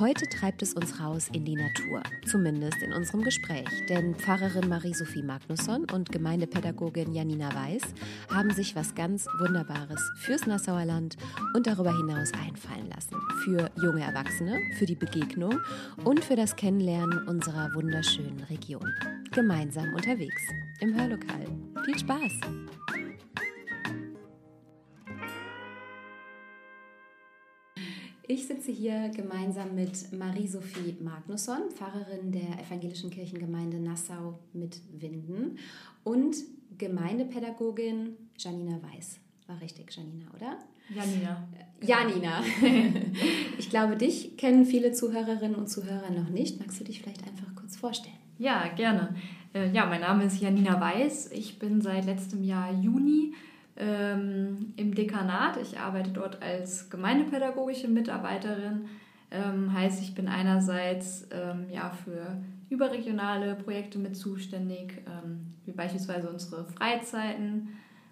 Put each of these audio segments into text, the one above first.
Heute treibt es uns raus in die Natur, zumindest in unserem Gespräch. Denn Pfarrerin Marie-Sophie Magnusson und Gemeindepädagogin Janina Weiß haben sich was ganz Wunderbares fürs Nassauer Land und darüber hinaus einfallen lassen. Für junge Erwachsene, für die Begegnung und für das Kennenlernen unserer wunderschönen Region. Gemeinsam unterwegs im Hörlokal. Viel Spaß! Ich sitze hier gemeinsam mit Marie-Sophie Magnusson, Pfarrerin der Evangelischen Kirchengemeinde Nassau mit Winden und Gemeindepädagogin Janina Weiß. War richtig, Janina, oder? Janina. Janina. Ich glaube, dich kennen viele Zuhörerinnen und Zuhörer noch nicht. Magst du dich vielleicht einfach kurz vorstellen? Ja, gerne. Äh, ja, mein Name ist Janina Weiß. Ich bin seit letztem Jahr Juni ähm, im Dekanat. Ich arbeite dort als gemeindepädagogische Mitarbeiterin. Ähm, heißt, ich bin einerseits ähm, ja, für überregionale Projekte mit zuständig, ähm, wie beispielsweise unsere Freizeiten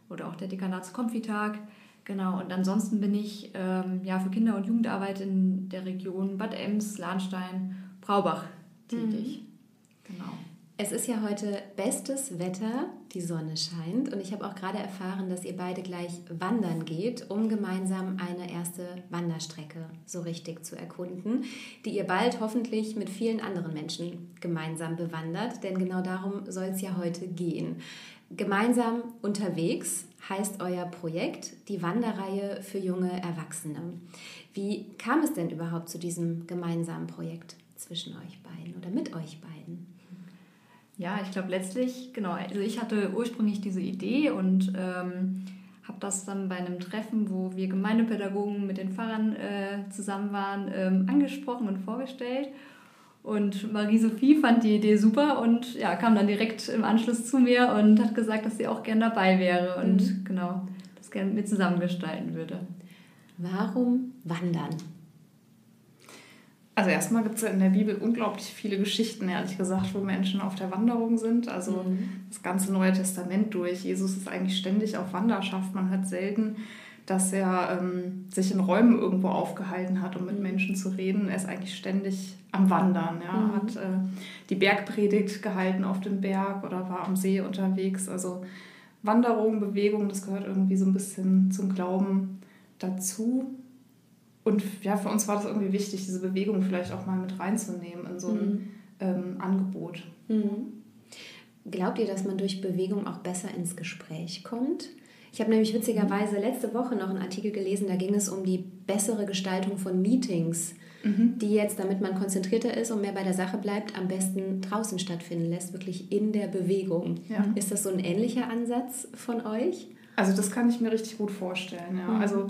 oder auch der Dekanatskonfitag. Genau, und ansonsten bin ich ähm, ja, für Kinder- und Jugendarbeit in der Region Bad Ems, Lahnstein, Braubach tätig. Mhm. Genau. Es ist ja heute bestes Wetter, die Sonne scheint und ich habe auch gerade erfahren, dass ihr beide gleich wandern geht, um gemeinsam eine erste Wanderstrecke so richtig zu erkunden, die ihr bald hoffentlich mit vielen anderen Menschen gemeinsam bewandert, denn genau darum soll es ja heute gehen. Gemeinsam unterwegs heißt euer Projekt die Wanderreihe für junge Erwachsene. Wie kam es denn überhaupt zu diesem gemeinsamen Projekt zwischen euch beiden oder mit euch beiden? Ja, ich glaube letztlich, genau, also ich hatte ursprünglich diese Idee und ähm, habe das dann bei einem Treffen, wo wir Gemeindepädagogen mit den Pfarrern äh, zusammen waren, ähm, angesprochen und vorgestellt. Und Marie-Sophie fand die Idee super und ja, kam dann direkt im Anschluss zu mir und hat gesagt, dass sie auch gern dabei wäre und mhm. genau das gerne mit mir zusammengestalten würde. Warum wandern? Also erstmal gibt es ja in der Bibel unglaublich viele Geschichten, ehrlich gesagt, wo Menschen auf der Wanderung sind. Also mhm. das ganze Neue Testament durch. Jesus ist eigentlich ständig auf Wanderschaft. Man hört selten, dass er ähm, sich in Räumen irgendwo aufgehalten hat, um mit mhm. Menschen zu reden. Er ist eigentlich ständig am Wandern. Ja. Mhm. Hat äh, die Bergpredigt gehalten auf dem Berg oder war am See unterwegs. Also Wanderung, Bewegung, das gehört irgendwie so ein bisschen zum Glauben dazu. Und ja, für uns war das irgendwie wichtig, diese Bewegung vielleicht auch mal mit reinzunehmen in so ein mhm. ähm, Angebot. Mhm. Glaubt ihr, dass man durch Bewegung auch besser ins Gespräch kommt? Ich habe nämlich witzigerweise letzte Woche noch einen Artikel gelesen, da ging es um die bessere Gestaltung von Meetings, mhm. die jetzt, damit man konzentrierter ist und mehr bei der Sache bleibt, am besten draußen stattfinden lässt, wirklich in der Bewegung. Ja. Ist das so ein ähnlicher Ansatz von euch? Also das kann ich mir richtig gut vorstellen, ja. Mhm. Also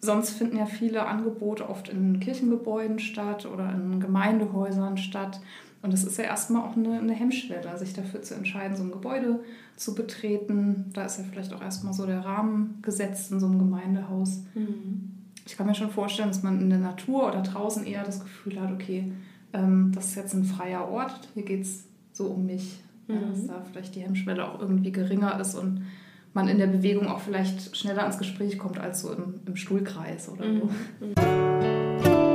Sonst finden ja viele Angebote oft in Kirchengebäuden statt oder in Gemeindehäusern statt. Und es ist ja erstmal auch eine, eine Hemmschwelle, sich dafür zu entscheiden, so ein Gebäude zu betreten. Da ist ja vielleicht auch erstmal so der Rahmen gesetzt in so einem Gemeindehaus. Mhm. Ich kann mir schon vorstellen, dass man in der Natur oder draußen eher das Gefühl hat, okay, ähm, das ist jetzt ein freier Ort, hier geht es so um mich. Mhm. Ja, dass da vielleicht die Hemmschwelle auch irgendwie geringer ist und man in der Bewegung auch vielleicht schneller ans Gespräch kommt als so im, im Stuhlkreis oder so. Mhm.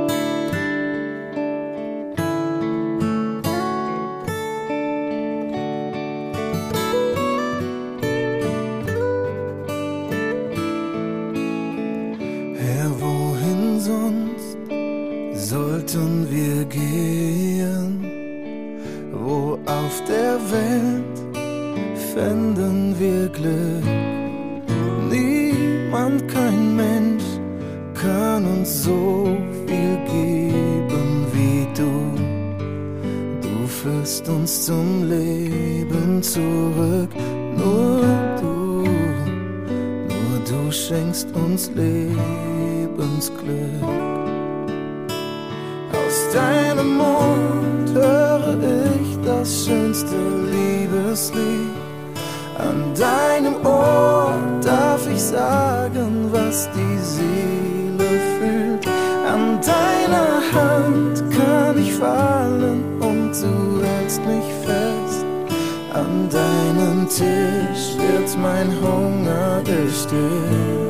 Das schönste Liebeslied. An deinem Ohr was die Seele fühlt. An deiner Hand kann ich fallen und du hältst mich fest. An deinem Tisch wird mein Hunger gestillt.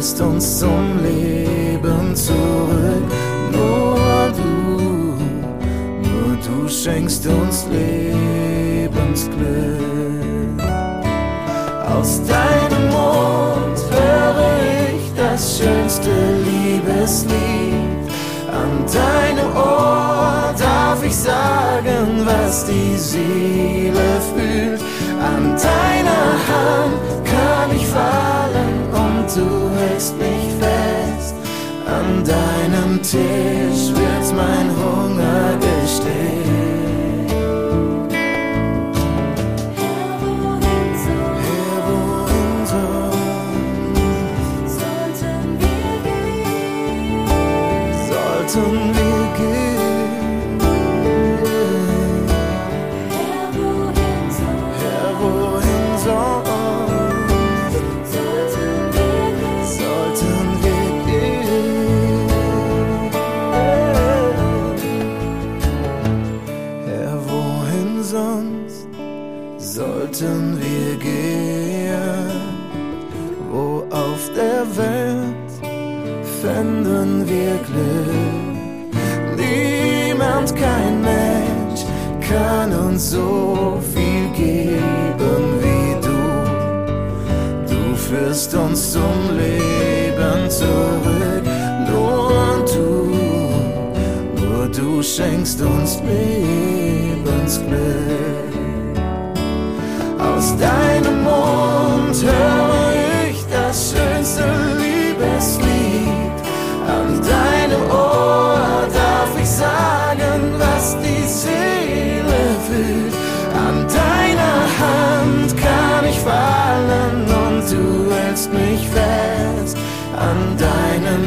führst uns zum Leben zurück. Nur du, nur du schenkst uns Lebensglück. Aus deinem Mund höre ich das schönste Liebeslied. An deinem Ohr darf ich sagen, was die Seele fühlt. An deiner Hand kann ich fallen du hältst mich fest. An deinem Tisch wird mein Hunger.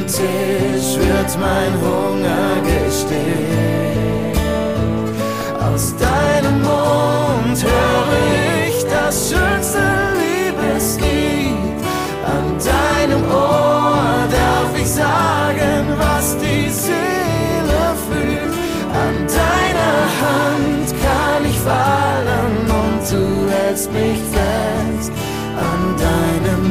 Tisch wird mein Hunger gestillt. Aus deinem Mund höre ich das schönste Liebeslied. An deinem Ohr darf ich sagen, was die Seele fühlt. An deiner Hand kann ich fallen und du hältst mich fest.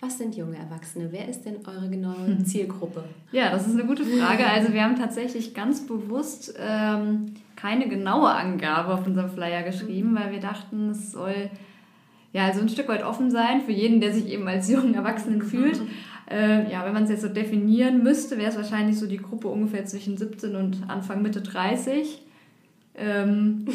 Was sind junge Erwachsene? Wer ist denn eure genaue Zielgruppe? Ja, das ist eine gute Frage. Also wir haben tatsächlich ganz bewusst ähm, keine genaue Angabe auf unserem Flyer geschrieben, weil wir dachten, es soll ja also ein Stück weit offen sein für jeden, der sich eben als jungen Erwachsenen fühlt. Äh, ja, wenn man es jetzt so definieren müsste, wäre es wahrscheinlich so die Gruppe ungefähr zwischen 17 und Anfang Mitte 30. Ähm,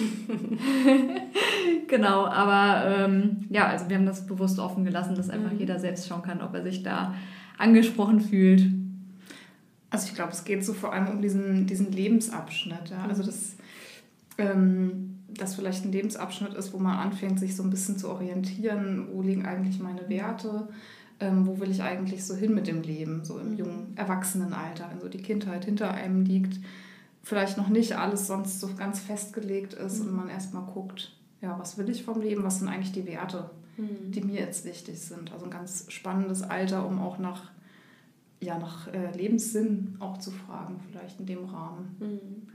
genau, aber ähm, ja, also wir haben das bewusst offen gelassen, dass einfach mhm. jeder selbst schauen kann, ob er sich da angesprochen fühlt. Also ich glaube, es geht so vor allem um diesen, diesen Lebensabschnitt. Ja? Also das, ähm, das vielleicht ein Lebensabschnitt ist, wo man anfängt, sich so ein bisschen zu orientieren, wo liegen eigentlich meine Werte, ähm, wo will ich eigentlich so hin mit dem Leben, so im mhm. jungen Erwachsenenalter, wenn so die Kindheit hinter einem liegt vielleicht noch nicht alles sonst so ganz festgelegt ist mhm. und man erstmal guckt, ja, was will ich vom Leben, was sind eigentlich die Werte, mhm. die mir jetzt wichtig sind. Also ein ganz spannendes Alter, um auch nach, ja, nach äh, Lebenssinn auch zu fragen, vielleicht in dem Rahmen. Mhm.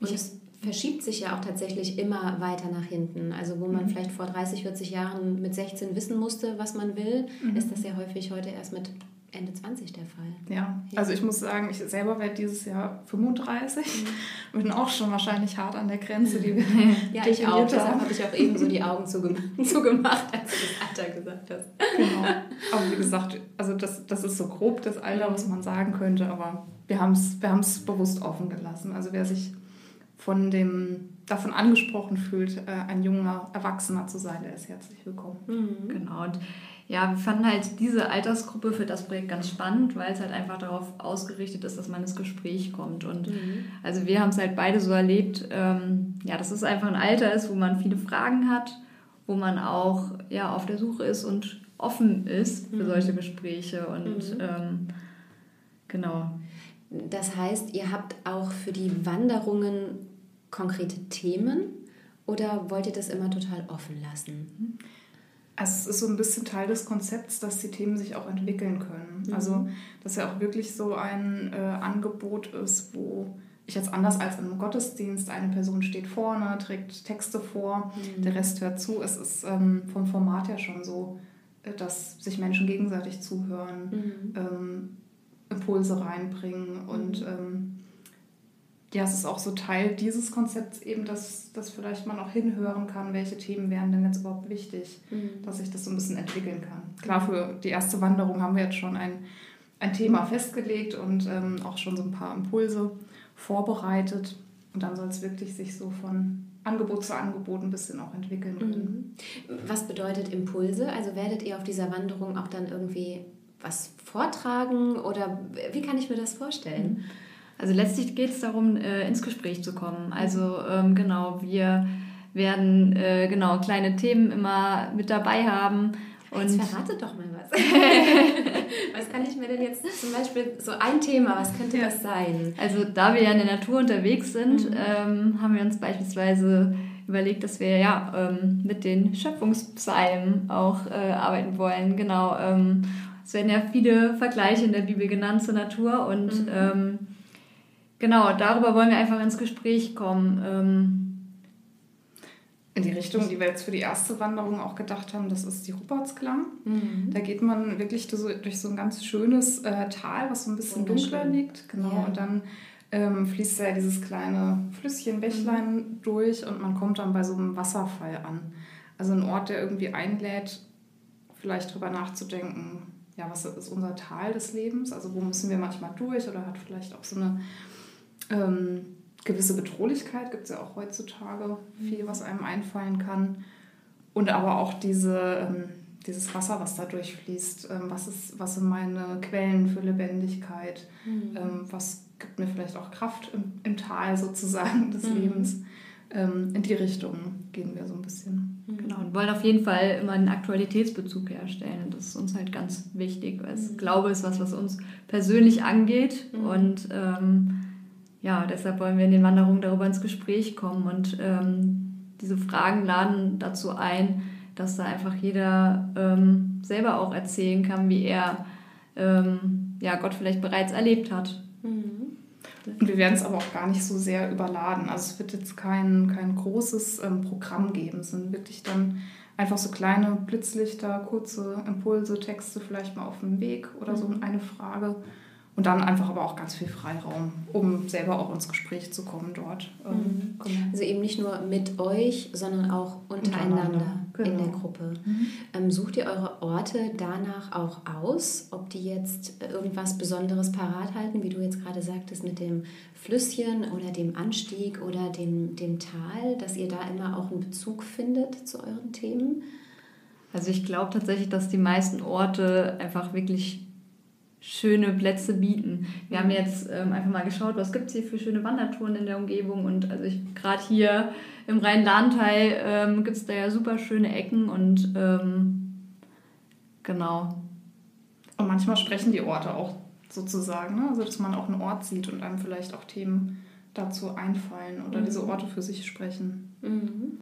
Und ich verschiebt sich ja auch tatsächlich immer weiter nach hinten. Also wo man mhm. vielleicht vor 30, 40 Jahren mit 16 wissen musste, was man will, mhm. ist das ja häufig heute erst mit Ende 20 der Fall. Ja, also ich muss sagen, ich selber werde dieses Jahr 35. Mhm. Bin auch schon wahrscheinlich hart an der Grenze, die wir Ja, ich auch. Deshalb habe ich auch eben so die Augen zugemacht, als du das Alter gesagt hast. Genau. Aber wie gesagt, also das, das ist so grob das Alter, was man sagen könnte, aber wir haben es wir bewusst offen gelassen. Also wer sich von dem davon angesprochen fühlt, äh, ein junger Erwachsener zu sein, der ist herzlich willkommen. Mhm. Genau. Und ja, wir fanden halt diese Altersgruppe für das Projekt ganz spannend, weil es halt einfach darauf ausgerichtet ist, dass man ins Gespräch kommt. Und mhm. also wir haben es halt beide so erlebt, ähm, ja, dass es einfach ein Alter ist, wo man viele Fragen hat, wo man auch ja, auf der Suche ist und offen ist für mhm. solche Gespräche. Und mhm. ähm, genau. Das heißt, ihr habt auch für die Wanderungen konkrete Themen oder wollt ihr das immer total offen lassen? Also es ist so ein bisschen Teil des Konzepts, dass die Themen sich auch entwickeln können. Mhm. Also dass ja auch wirklich so ein äh, Angebot ist, wo ich jetzt anders als in einem Gottesdienst, eine Person steht vorne, trägt Texte vor, mhm. der Rest hört zu. Es ist ähm, vom Format her schon so, äh, dass sich Menschen gegenseitig zuhören, mhm. ähm, Impulse reinbringen und mhm. ähm, ja, es ist auch so Teil dieses Konzepts eben, dass, dass vielleicht man auch hinhören kann, welche Themen wären denn jetzt überhaupt wichtig, mhm. dass sich das so ein bisschen entwickeln kann. Klar, für die erste Wanderung haben wir jetzt schon ein, ein Thema festgelegt und ähm, auch schon so ein paar Impulse vorbereitet. Und dann soll es wirklich sich so von Angebot zu Angebot ein bisschen auch entwickeln können. Mhm. Was bedeutet Impulse? Also werdet ihr auf dieser Wanderung auch dann irgendwie was vortragen oder wie kann ich mir das vorstellen? Mhm. Also letztlich geht es darum, äh, ins Gespräch zu kommen. Also ähm, genau, wir werden äh, genau kleine Themen immer mit dabei haben. Und jetzt verrate doch mal was. was kann ich mir denn jetzt zum Beispiel so ein Thema, was könnte ja. das sein? Also da wir ja in der Natur unterwegs sind, mhm. ähm, haben wir uns beispielsweise überlegt, dass wir ja ähm, mit den Schöpfungspsalmen auch äh, arbeiten wollen. Genau. Ähm, es werden ja viele Vergleiche in der Bibel genannt zur Natur und mhm. Genau, darüber wollen wir einfach ins Gespräch kommen. Ähm, in die Richtung, die wir jetzt für die erste Wanderung auch gedacht haben, das ist die Rupertsklamm. Mhm. Da geht man wirklich durch so ein ganz schönes äh, Tal, was so ein bisschen dunkler liegt. Genau. Ja. Und dann ähm, fließt da dieses kleine Flüsschen, Bächlein mhm. durch und man kommt dann bei so einem Wasserfall an. Also ein Ort, der irgendwie einlädt, vielleicht drüber nachzudenken, ja, was ist unser Tal des Lebens? Also wo müssen wir manchmal durch oder hat vielleicht auch so eine ähm, gewisse Bedrohlichkeit gibt es ja auch heutzutage viel, was einem einfallen kann. Und aber auch diese, ähm, dieses Wasser, was da durchfließt. Ähm, was, ist, was sind meine Quellen für Lebendigkeit? Mhm. Ähm, was gibt mir vielleicht auch Kraft im, im Tal sozusagen des mhm. Lebens? Ähm, in die Richtung gehen wir so ein bisschen. Mhm. Genau, und wollen auf jeden Fall immer einen Aktualitätsbezug herstellen. Das ist uns halt ganz wichtig, weil ich mhm. glaube, ist was, was uns persönlich angeht. Mhm. Und ähm, ja, deshalb wollen wir in den Wanderungen darüber ins Gespräch kommen und ähm, diese Fragen laden dazu ein, dass da einfach jeder ähm, selber auch erzählen kann, wie er ähm, ja, Gott vielleicht bereits erlebt hat. Mhm. Und wir werden es aber auch gar nicht so sehr überladen. Also es wird jetzt kein, kein großes ähm, Programm geben. Es sind wirklich dann einfach so kleine Blitzlichter, kurze Impulse, Texte vielleicht mal auf dem Weg oder so mhm. eine Frage. Und dann einfach aber auch ganz viel Freiraum, um selber auch ins Gespräch zu kommen dort. Ähm, mhm. Genau. Also eben nicht nur mit euch, sondern auch untereinander, genau. in der genau. Gruppe. Mhm. Ähm, sucht ihr eure Orte danach auch aus, ob die jetzt irgendwas Besonderes parat halten, wie du jetzt gerade sagtest, mit dem Flüsschen oder dem Anstieg oder dem, dem Tal, dass ihr da immer auch einen Bezug findet zu euren Themen? Also ich glaube tatsächlich, dass die meisten Orte einfach wirklich schöne Plätze bieten. Wir haben jetzt ähm, einfach mal geschaut, was gibt es hier für schöne Wandertouren in der Umgebung und also gerade hier im Rhein-Lahn-Teil ähm, gibt es da ja super schöne Ecken und ähm, genau. Und manchmal sprechen die Orte auch sozusagen, ne? also dass man auch einen Ort sieht und einem vielleicht auch Themen dazu einfallen oder mhm. diese Orte für sich sprechen. Mhm.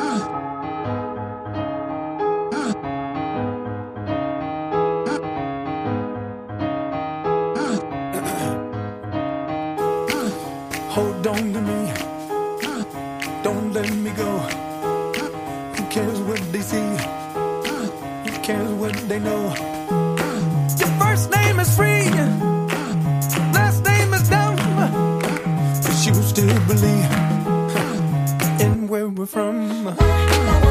they know? Your first name is free. Last name is dumb. But you still believe in where we're from.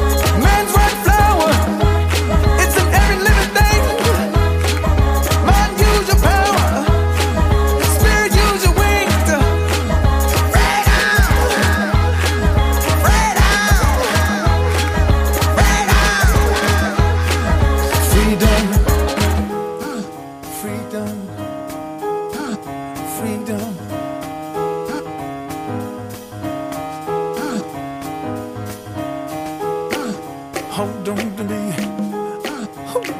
Freedom! Hold on to me.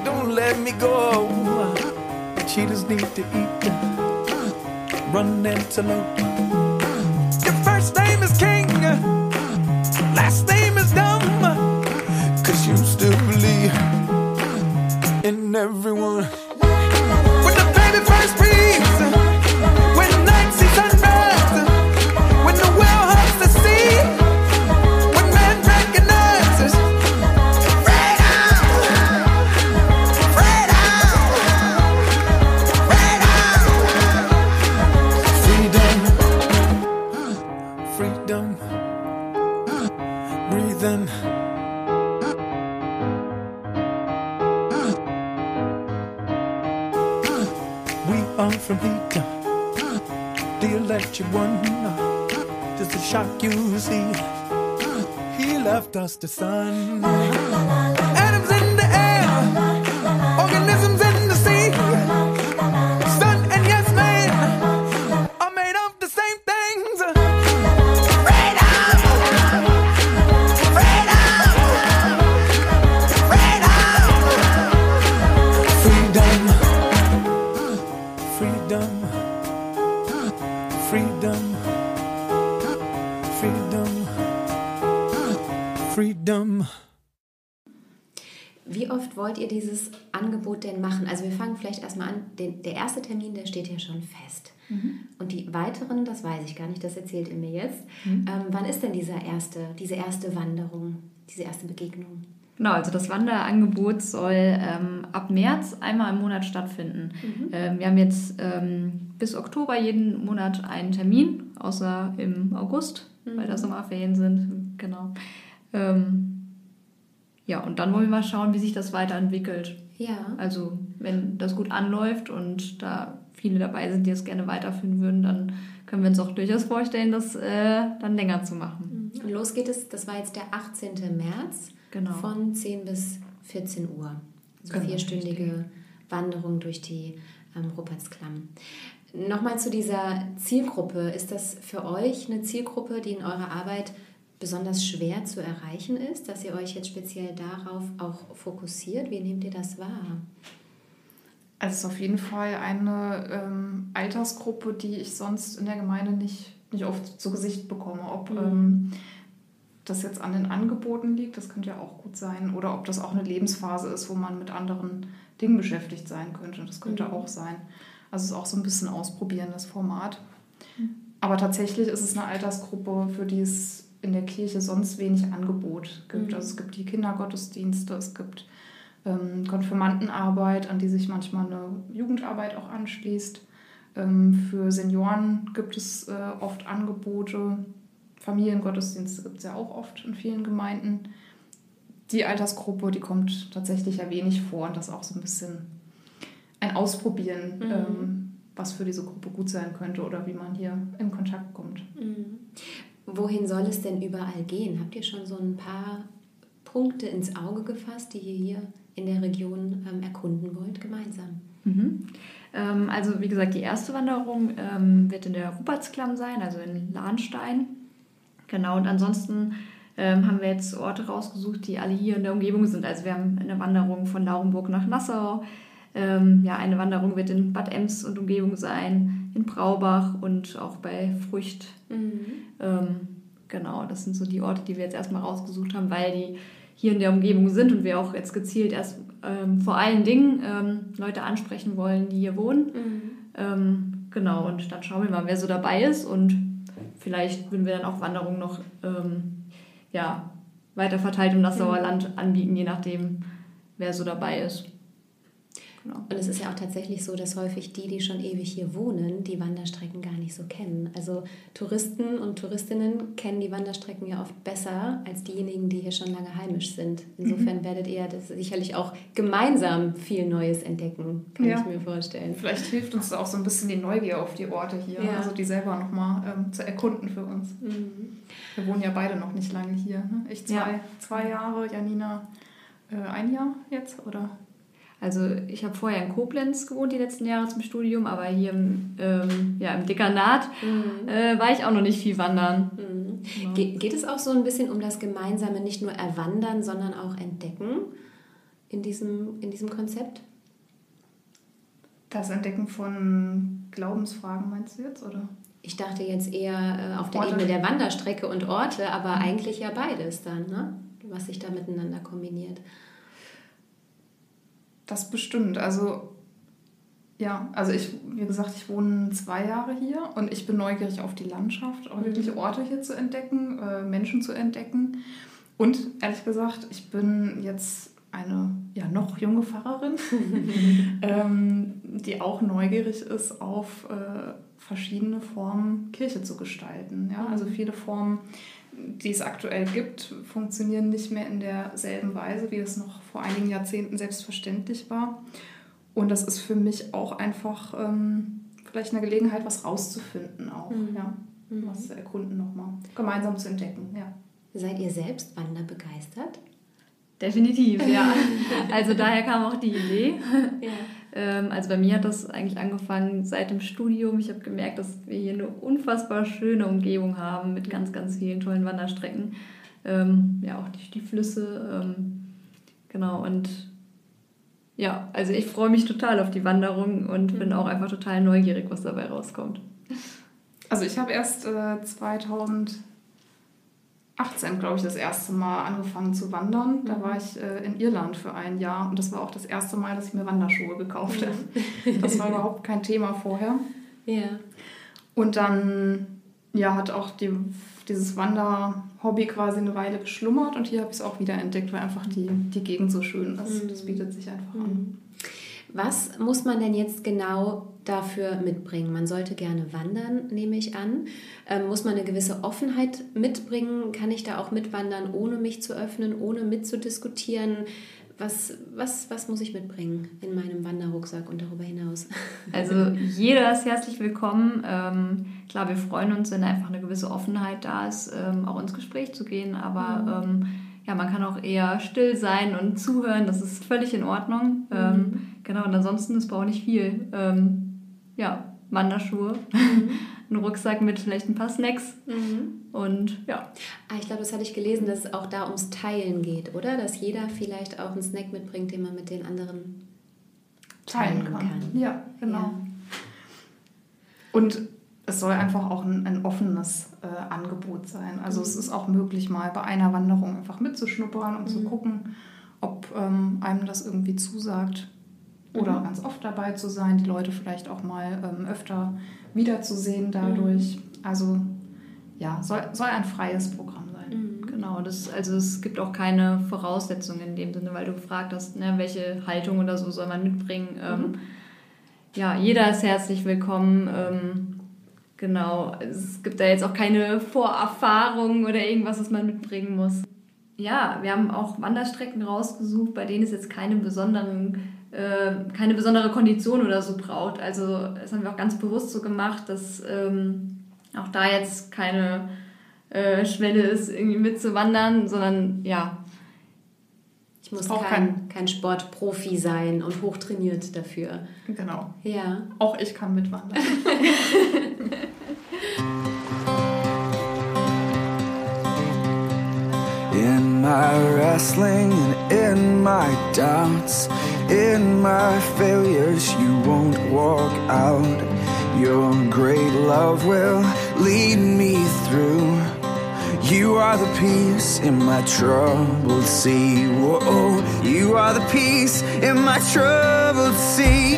Don't let me go. Cheetahs need to eat. Run antelope. Your first name is King. Are from heat. The electric one. Just a shock you see. He left us the sun. Atoms in the air. Vielleicht erstmal an. Den, der erste Termin, der steht ja schon fest. Und die weiteren, das weiß ich gar nicht, das erzählt ihr mir jetzt. Ähm, wann ist denn dieser erste, diese erste Wanderung, diese erste Begegnung? Genau, also das Wanderangebot soll ähm, ab März einmal im Monat stattfinden. Ähm, wir haben jetzt ähm, bis Oktober jeden Monat einen Termin, außer im August, weil da Sommerferien sind. Genau. Ähm, ja, und dann wollen wir mal schauen, wie sich das weiterentwickelt. Ja. Also wenn das gut anläuft und da viele dabei sind, die es gerne weiterführen würden, dann können wir uns auch durchaus vorstellen, das äh, dann länger zu machen. Und los geht es, das war jetzt der 18. März Genau. von 10 bis 14 Uhr. Also Genau, vierstündige Wanderung durch die ähm, Rupertsklamm. Nochmal zu dieser Zielgruppe. Ist das für euch eine Zielgruppe, die in eurer Arbeit besonders schwer zu erreichen ist, dass ihr euch jetzt speziell darauf auch fokussiert? Wie nehmt ihr das wahr? Also es ist auf jeden Fall eine ähm, Altersgruppe, die ich sonst in der Gemeinde nicht, nicht oft zu Gesicht bekomme. Ob ähm, das jetzt an den Angeboten liegt, das könnte ja auch gut sein. Oder ob das auch eine Lebensphase ist, wo man mit anderen Dingen beschäftigt sein könnte. Das könnte auch sein. Also es ist auch so ein bisschen ausprobieren, das Format. Aber tatsächlich ist es eine Altersgruppe, für die es in der Kirche sonst wenig Angebot gibt. Also es gibt die Kindergottesdienste, es gibt ähm, Konfirmandenarbeit, an die sich manchmal eine Jugendarbeit auch anschließt. Ähm, für Senioren gibt es äh, oft Angebote. Familiengottesdienste gibt es ja auch oft in vielen Gemeinden. Die Altersgruppe, die kommt tatsächlich ja wenig vor und das ist auch so ein bisschen ein Ausprobieren, ähm, was für diese Gruppe gut sein könnte oder wie man hier in Kontakt kommt. Wohin soll es denn überall gehen? Habt ihr schon so ein paar Punkte ins Auge gefasst, die ihr hier in der Region ähm, erkunden wollt, gemeinsam? Mhm. Ähm, also wie gesagt, die erste Wanderung ähm, wird in der Rupertsklamm sein, also in Lahnstein. Genau, und ansonsten ähm, haben wir jetzt Orte rausgesucht, die alle hier in der Umgebung sind. Also wir haben eine Wanderung von Laurenburg nach Nassau. Ähm, ja, eine Wanderung wird in Bad Ems und Umgebung sein, in Braubach und auch bei Frücht. Ähm, genau, das sind so die Orte, die wir jetzt erstmal rausgesucht haben, weil die hier in der Umgebung sind und wir auch jetzt gezielt erst ähm, vor allen Dingen ähm, Leute ansprechen wollen, die hier wohnen. Ähm, genau, und dann schauen wir mal, wer so dabei ist und vielleicht würden wir dann auch Wanderungen noch ähm, ja, weiter verteilt um das Sauerland anbieten, je nachdem, wer so dabei ist. Genau. Und es ist ja auch tatsächlich so, dass häufig die, die schon ewig hier wohnen, die Wanderstrecken gar nicht so kennen. Also Touristen und Touristinnen kennen die Wanderstrecken ja oft besser als diejenigen, die hier schon lange heimisch sind. Insofern mhm. werdet ihr das sicherlich auch gemeinsam viel Neues entdecken, kann ja. ich mir vorstellen. Vielleicht hilft uns auch so ein bisschen die Neugier auf die Orte hier, ja. also die selber nochmal ähm, zu erkunden für uns. Mhm. Wir wohnen ja beide noch nicht lange hier. Ne? Ich zwei, ja. zwei Jahre, Janina äh, ein Jahr jetzt, oder? Also ich habe vorher in Koblenz gewohnt die letzten Jahre zum Studium, aber hier im, ähm, ja, im Dekanat mhm. äh, war ich auch noch nicht viel wandern. Mhm. Genau. Ge geht es auch so ein bisschen um das gemeinsame, nicht nur erwandern, sondern auch entdecken in diesem, in diesem Konzept? Das Entdecken von Glaubensfragen meinst du jetzt, oder? Ich dachte jetzt eher äh, auf der Orte. Ebene der Wanderstrecke und Orte, aber mhm. eigentlich ja beides dann, ne? was sich da miteinander kombiniert. Das bestimmt. Also ja, also ich, wie gesagt, ich wohne zwei Jahre hier und ich bin neugierig auf die Landschaft, auch wirklich mhm. Orte hier zu entdecken, äh, Menschen zu entdecken. Und ehrlich gesagt, ich bin jetzt eine ja, noch junge Pfarrerin, ähm, die auch neugierig ist auf äh, verschiedene Formen Kirche zu gestalten. Ja? Also mhm. viele Formen die es aktuell gibt, funktionieren nicht mehr in derselben Weise, wie es noch vor einigen Jahrzehnten selbstverständlich war. Und das ist für mich auch einfach ähm, vielleicht eine Gelegenheit, was rauszufinden auch, mhm. ja, mhm. was zu erkunden nochmal, gemeinsam zu entdecken, ja. Seid ihr selbst wanderbegeistert? Definitiv, ja. Also daher kam auch die Idee. Ja. Ähm, also bei mir hat das eigentlich angefangen seit dem Studium. Ich habe gemerkt, dass wir hier eine unfassbar schöne Umgebung haben mit ganz, ganz vielen tollen Wanderstrecken. Ähm, ja, auch die, die Flüsse. Ähm, genau, und ja, also ich freue mich total auf die Wanderung und bin mhm. auch einfach total neugierig, was dabei rauskommt. Also ich habe erst äh, 2000 18, glaube ich, das erste Mal angefangen zu wandern. Da mhm. war ich äh, in Irland für ein Jahr und das war auch das erste Mal, dass ich mir Wanderschuhe gekauft habe. Mhm. Das war überhaupt kein Thema vorher. Ja. Und dann ja, hat auch die, dieses Wanderhobby quasi eine Weile geschlummert und hier habe ich es auch wieder entdeckt, weil einfach die, die Gegend so schön ist. Das mhm. bietet sich einfach an. Was muss man denn jetzt genau dafür mitbringen? Man sollte gerne wandern, nehme ich an. Ähm, muss man eine gewisse Offenheit mitbringen? Kann ich da auch mitwandern, ohne mich zu öffnen, ohne mitzudiskutieren? Was, was, was muss ich mitbringen in meinem Wanderrucksack und darüber hinaus? Also jeder ist herzlich willkommen. Ähm, klar, wir freuen uns, wenn einfach eine gewisse Offenheit da ist, ähm, auch ins Gespräch zu gehen. Aber mhm. ähm, ja, man kann auch eher still sein und zuhören. Das ist völlig in Ordnung. Mhm. Genau, und ansonsten, es braucht nicht viel. Ähm, ja, Wanderschuhe, mhm. ein Rucksack mit vielleicht ein paar Snacks mhm. und ja. Ah, ich glaube, das hatte ich gelesen, dass es auch da ums Teilen geht, oder? Dass jeder vielleicht auch einen Snack mitbringt, den man mit den anderen teilen, teilen kann. kann. Ja, genau. Ja. Und es soll einfach auch ein, ein offenes äh, Angebot sein. Also mhm. es ist auch möglich, mal bei einer Wanderung einfach mitzuschnuppern und mhm. zu gucken, ob ähm, einem das irgendwie zusagt. Oder mhm. ganz oft dabei zu sein, die Leute vielleicht auch mal ähm, öfter wiederzusehen dadurch. Mhm. Also ja, soll, soll ein freies Programm sein. Mhm. Genau, das, also es gibt auch keine Voraussetzungen in dem Sinne, weil du gefragt hast, ne, welche Haltung oder so soll man mitbringen. Ähm, mhm. ja, jeder ist herzlich willkommen. Ähm, genau, es gibt da jetzt auch keine Vorerfahrung oder irgendwas, was man mitbringen muss. Ja, wir haben auch Wanderstrecken rausgesucht, bei denen es jetzt keine besonderen äh, keine besondere Kondition oder so braucht. Also das haben wir auch ganz bewusst so gemacht, dass ähm, auch da jetzt keine äh, Schwelle ist, irgendwie mitzuwandern, sondern ja. Ich muss auch kein, kein Sportprofi sein und hochtrainiert dafür. Genau. Ja. Auch ich kann mitwandern. my wrestling and in my doubts In my failures, you won't walk out. Your great love will lead me through. You are the peace in my troubled sea. Whoa, you are the peace in my troubled sea.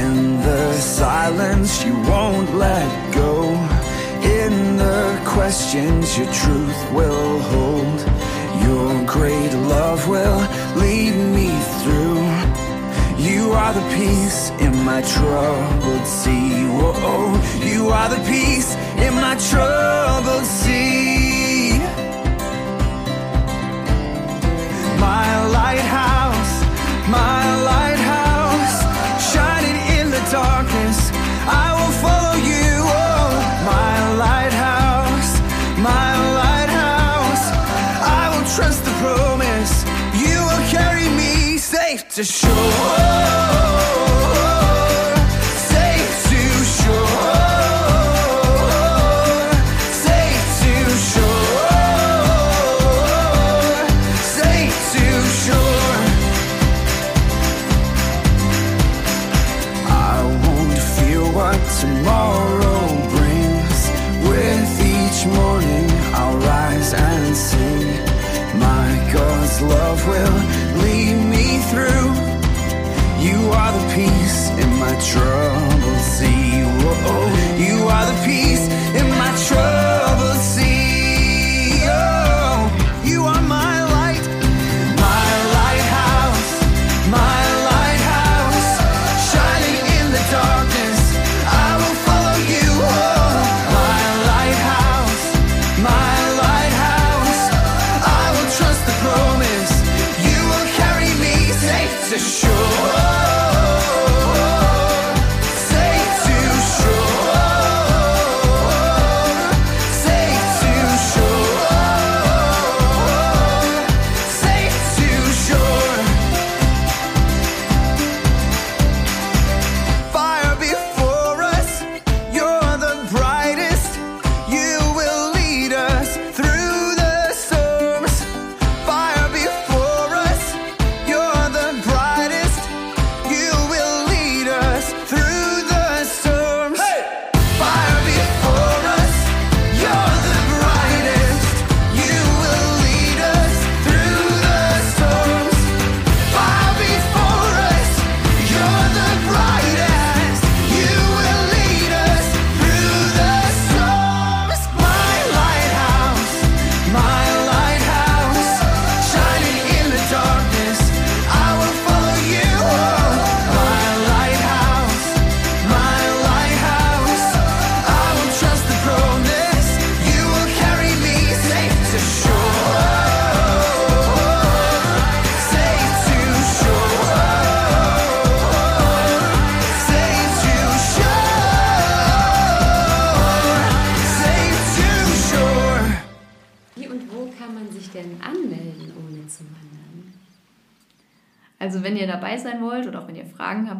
In the silence you won't let go. In the questions, your truth will hold. Your great love will lead me through. You are the peace in my troubled sea. Whoa, you are the peace in my troubled sea. My lighthouse, my lighthouse, shining in the darkness. I will follow to show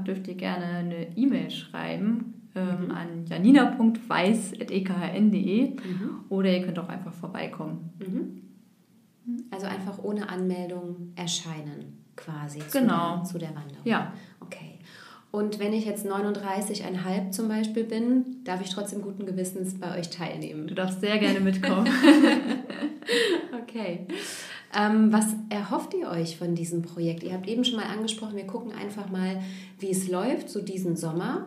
dürft ihr gerne eine E-Mail schreiben ähm, an janina.weiß.ekhn.de oder ihr könnt auch einfach vorbeikommen. Also einfach ohne Anmeldung erscheinen, quasi. Genau. Zu der, zu der Wanderung. Ja. Okay. Und wenn ich jetzt 39,5 zum Beispiel bin, darf ich trotzdem guten Gewissens bei euch teilnehmen. Du darfst sehr gerne mitkommen. Okay. Ähm, was erhofft ihr euch von diesem Projekt? Ihr habt eben schon mal angesprochen, wir gucken einfach mal, wie es läuft, so diesen Sommer.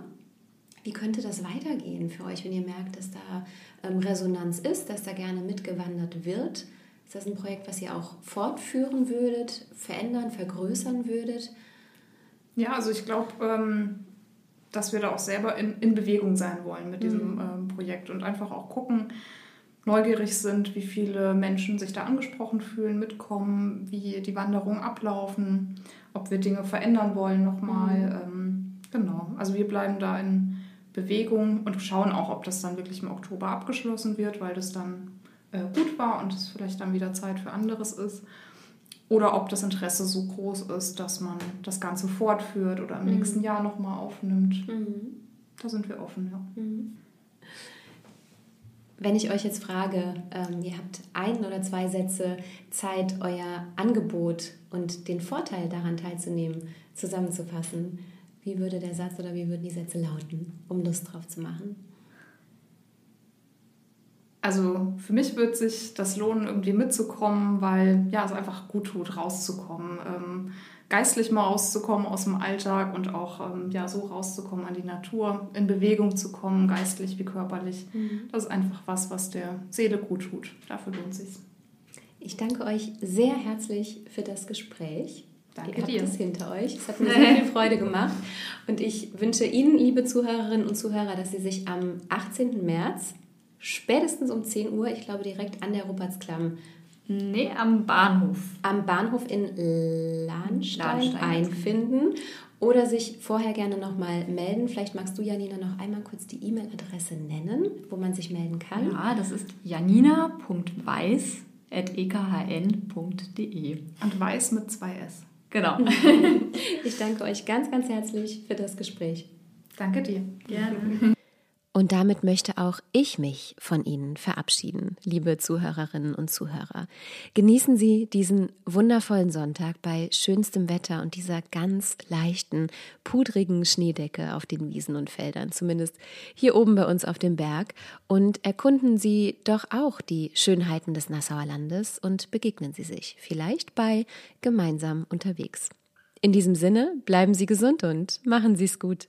Wie könnte das weitergehen für euch, wenn ihr merkt, dass da ähm, Resonanz ist, dass da gerne mitgewandert wird? Ist das ein Projekt, was ihr auch fortführen würdet, verändern, vergrößern würdet? Ja, also ich glaube, ähm, dass wir da auch selber in, in Bewegung sein wollen mit diesem ähm, Projekt und einfach auch gucken, neugierig sind, wie viele Menschen sich da angesprochen fühlen, mitkommen, wie die Wanderungen ablaufen, ob wir Dinge verändern wollen nochmal. Ähm, genau, also wir bleiben da in Bewegung und schauen auch, ob das dann wirklich im Oktober abgeschlossen wird, weil das dann äh, gut war und es vielleicht dann wieder Zeit für anderes ist. Oder ob das Interesse so groß ist, dass man das Ganze fortführt oder im nächsten Jahr nochmal aufnimmt. Da sind wir offen, ja. Wenn ich euch jetzt frage, ähm, ihr habt ein oder zwei Sätze Zeit, euer Angebot und den Vorteil daran teilzunehmen, zusammenzufassen, wie würde der Satz oder wie würden die Sätze lauten, um Lust drauf zu machen? Also für mich wird sich das lohnen, irgendwie mitzukommen, weil ja, es einfach gut tut, rauszukommen. Ähm, geistlich mal rauszukommen aus dem Alltag und auch ähm, ja, so rauszukommen an die Natur, in Bewegung zu kommen, geistlich wie körperlich. Mhm. Das ist einfach was, was der Seele gut tut. Dafür lohnt sich. Ich danke euch sehr herzlich für das Gespräch. Danke Ihr habt dir. es hinter euch. Es hat mir sehr viel Freude gemacht. Und ich wünsche Ihnen, liebe Zuhörerinnen und Zuhörer, dass Sie sich am 18. März spätestens um 10 Uhr, ich glaube direkt an der Rupertsklamm, Nee, am Bahnhof. am Bahnhof in Lahnstein, Lahnstein. einfinden oder sich vorher gerne nochmal melden. Vielleicht magst du, Janina, noch einmal kurz die E-Mail-Adresse nennen, wo man sich melden kann. Ja, das ist janina.weiß.ekhn.de. Und weiß mit zwei S. Genau. Ich danke euch ganz, ganz herzlich für das Gespräch. Danke dir. Gerne. Und damit möchte auch ich mich von Ihnen verabschieden, liebe Zuhörerinnen und Zuhörer. Genießen Sie diesen wundervollen Sonntag bei schönstem Wetter und dieser ganz leichten, pudrigen Schneedecke auf den Wiesen und Feldern, zumindest hier oben bei uns auf dem Berg. Und erkunden Sie doch auch die Schönheiten des Nassauer Landes und begegnen Sie sich vielleicht bei gemeinsam unterwegs. In diesem Sinne, bleiben Sie gesund und machen Sie es gut.